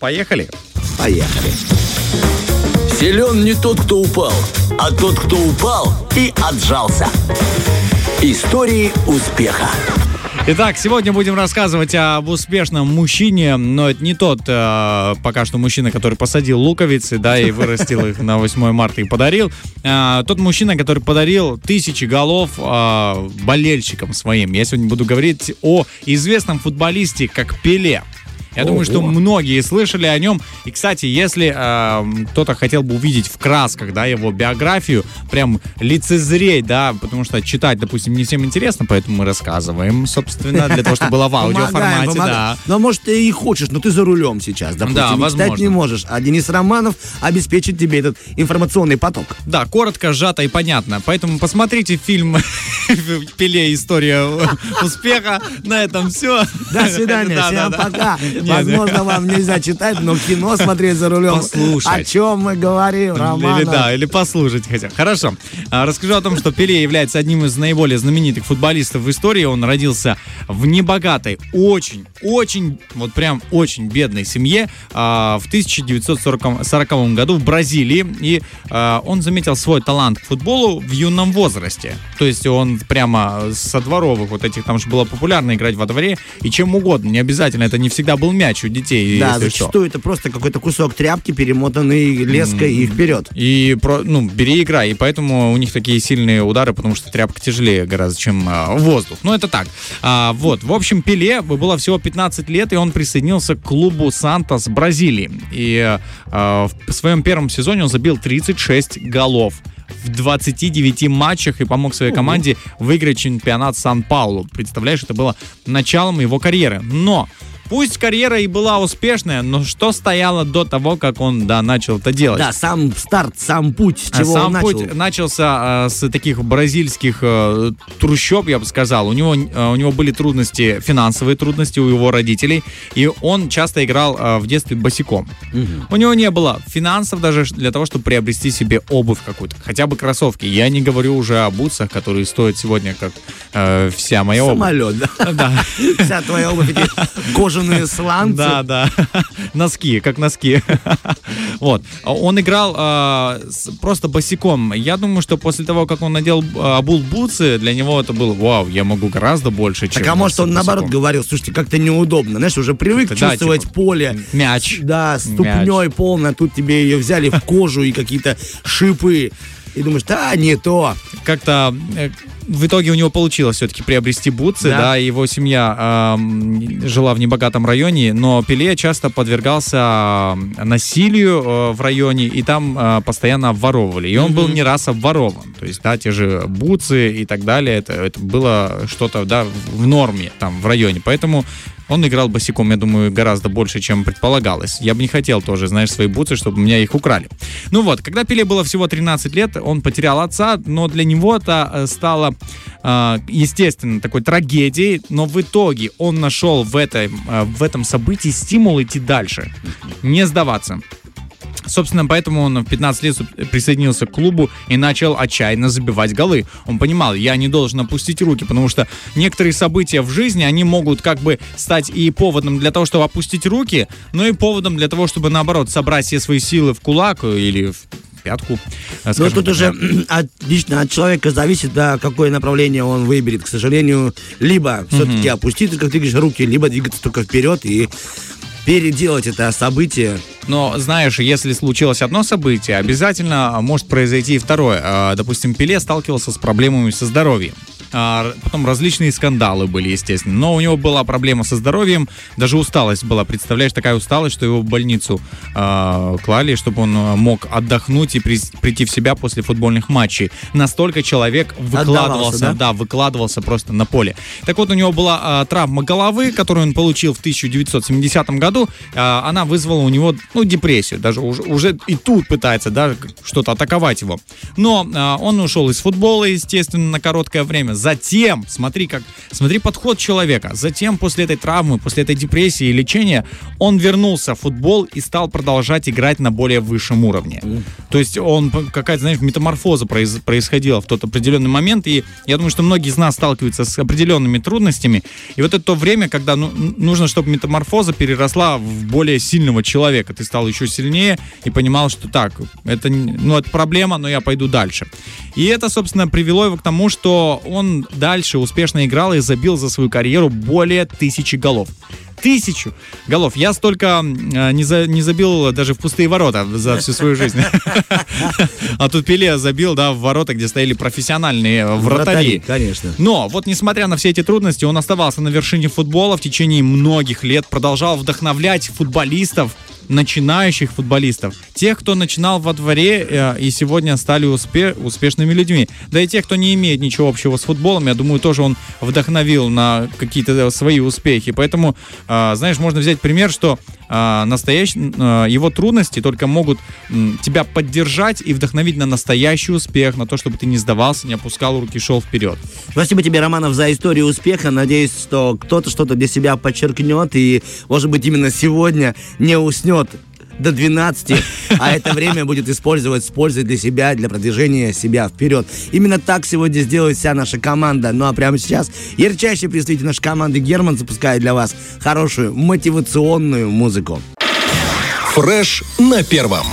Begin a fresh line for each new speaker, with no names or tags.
Поехали?
Поехали.
Силен не тот, кто упал, а тот, кто упал и отжался. Истории успеха.
Итак, сегодня будем рассказывать об успешном мужчине, но это не тот э, пока что мужчина, который посадил луковицы, да, и вырастил их на 8 марта и подарил. Э, тот мужчина, который подарил тысячи голов э, болельщикам своим. Я сегодня буду говорить о известном футболисте, как Пеле. Я думаю, что многие слышали о нем. И, кстати, если э, кто-то хотел бы увидеть в красках, да, его биографию, прям лицезреть, да, потому что читать, допустим, не всем интересно, поэтому мы рассказываем, собственно, для того, чтобы было в аудиоформате, да.
Ну, может, ты и хочешь, но ты за рулем сейчас, допустим,
Да,
и читать
возможно.
не можешь. А Денис Романов обеспечит тебе этот информационный поток.
Да, коротко, сжато и понятно. Поэтому посмотрите фильм «Пеле. История успеха». На этом все.
До свидания,
Да,
всем пока.
Нет,
Возможно, вам нельзя читать, но кино смотреть за рулем.
Послушать.
О чем мы говорим,
Или
Романов?
да, или послушать хотя. Хорошо. А, Расскажу о том, что Пеле является одним из наиболее знаменитых футболистов в истории. Он родился в небогатой, очень, очень, вот прям очень бедной семье а, в 1940 году в Бразилии. И а, он заметил свой талант к футболу в юном возрасте. То есть он прямо со дворовых вот этих, там же было популярно играть во дворе и чем угодно. Не обязательно, это не всегда был мяч у детей.
Да,
если что.
зачастую это просто какой-то кусок тряпки, перемотанный леской и вперед.
И про, ну, бери и играй. И поэтому у них такие сильные удары, потому что тряпка тяжелее гораздо, чем а, воздух. Ну, это так. А, вот. В общем, Пеле было всего 15 лет, и он присоединился к клубу Сантос Бразилии. И а, в своем первом сезоне он забил 36 голов в 29 матчах и помог своей команде выиграть чемпионат Сан-Паулу. Представляешь, это было началом его карьеры. Но Пусть карьера и была успешная, но что стояло до того, как он, да, начал это делать?
Да, сам старт, сам путь, с
А
чего
Сам
он начал.
путь начался э, с таких бразильских э, трущоб, я бы сказал. У него, э, у него были трудности, финансовые трудности у его родителей, и он часто играл э, в детстве босиком. У него не было финансов даже для того, чтобы приобрести себе обувь какую-то, хотя бы кроссовки. Я не говорю уже о бутсах, которые стоят сегодня как э, вся моя обувь.
Самолет, да. Вся твоя обувь, эти кожаные сланцы.
Да, да. Носки, как носки. Вот. Он играл с- просто босиком. Я думаю, что после того, как он надел э, обул бутсы, для него это было, вау, я могу гораздо больше, чем
Так а может он наоборот
босиком».
говорил, слушайте, как-то неудобно, знаешь, уже привык чувствовать
типа,
поле.
мяч.
Да, ступней полно, тут тебе ее взяли в кожу и какие-то шипы. И думаешь, да, не то.
Как-то э, в итоге у него получилось все-таки приобрести бутсы,
Да.
да, его семья эм, жила в небогатом районе, но Пеле часто подвергался э, насилию э, в районе, и там э, постоянно обворовывали. И он был не раз обворован. То есть, да, те же бутсы и так далее, это, это было что-то, да, в норме там в районе. Поэтому он играл босиком, я думаю, гораздо больше, чем предполагалось. Я бы не хотел тоже, знаешь, свои бутсы, чтобы меня их украли. Ну вот, когда Пеле было всего 13 лет, он потерял отца, но для него это э, стало, э, естественно, такой трагедией, но в итоге он нашел в, этой, э, в этом событии стимул идти дальше, не сдаваться. Собственно, поэтому он в 15 лет присоединился к клубу и начал отчаянно забивать голы. Он понимал, я не должен опустить руки, потому что некоторые события в жизни, они могут как бы стать и поводом для того, чтобы опустить руки, но и поводом для того, чтобы, наоборот, собрать все свои силы в кулак или в пятку. э, скажем
тут
так,
уже от, лично от человека зависит, да, какое направление он выберет. К сожалению, либо все-таки опустить, как ты говоришь, руки, либо двигаться только вперед и переделать это событие.
Но, знаешь, если случилось одно событие, обязательно может произойти и второе. А, Допустим, Пеле сталкивался с проблемами со здоровьем. А, Потом различные скандалы были, естественно. Но у него была проблема со здоровьем, даже усталость была. Представляешь, такая усталость, что его в больницу а, клали, чтобы он а, мог отдохнуть и при- прийти в себя после футбольных матчей. Настолько человек выкладывался,
да?
да, выкладывался просто на поле. Так вот, у него была а, травма головы, которую он получил в 1970 году. А, она вызвала у него, ну, депрессию. Даже уже, уже и тут пытается, да, что-то атаковать его. Но а, он ушел из футбола, естественно, на короткое время, затем, смотри, как, смотри подход человека, затем после этой травмы, после этой депрессии и лечения, он вернулся в футбол и стал продолжать играть на более высшем уровне. То есть он, какая-то, знаешь, метаморфоза произ, происходила в тот определенный момент, и я думаю, что многие из нас сталкиваются с определенными трудностями, и вот это то время, когда ну, нужно, чтобы метаморфоза переросла в более сильного человека, ты стал еще сильнее и понимал, что так, это, ну, это проблема, но я пойду дальше. И это, собственно, привело его к тому, что он дальше успешно играл и забил за свою карьеру более тысячи голов тысячу голов. Я столько э, не, за, не забил даже в пустые ворота за всю свою жизнь. А тут Пеле забил, да, в ворота, где стояли профессиональные вратари.
Конечно.
Но вот несмотря на все эти трудности, он оставался на вершине футбола в течение многих лет, продолжал вдохновлять футболистов, начинающих футболистов, тех, кто начинал во дворе э, и сегодня стали успе успешными людьми. Да и тех, кто не имеет ничего общего с футболом, я думаю, тоже он вдохновил на какие-то свои успехи. Поэтому, э, знаешь, можно взять пример, что э, настоящий, э, его трудности только могут э, тебя поддержать и вдохновить на настоящий успех, на то, чтобы ты не сдавался, не опускал руки, шел вперед.
Спасибо тебе, Романов, за историю успеха. Надеюсь, что кто-то что-то для себя подчеркнет и, может быть, именно сегодня не уснет до 12, а это время будет использовать с пользой для себя, для продвижения себя вперед. Именно так сегодня сделает вся наша команда. Ну а прямо сейчас ярчайший представитель нашей команды Герман запускает для вас хорошую мотивационную музыку.
Фреш на первом.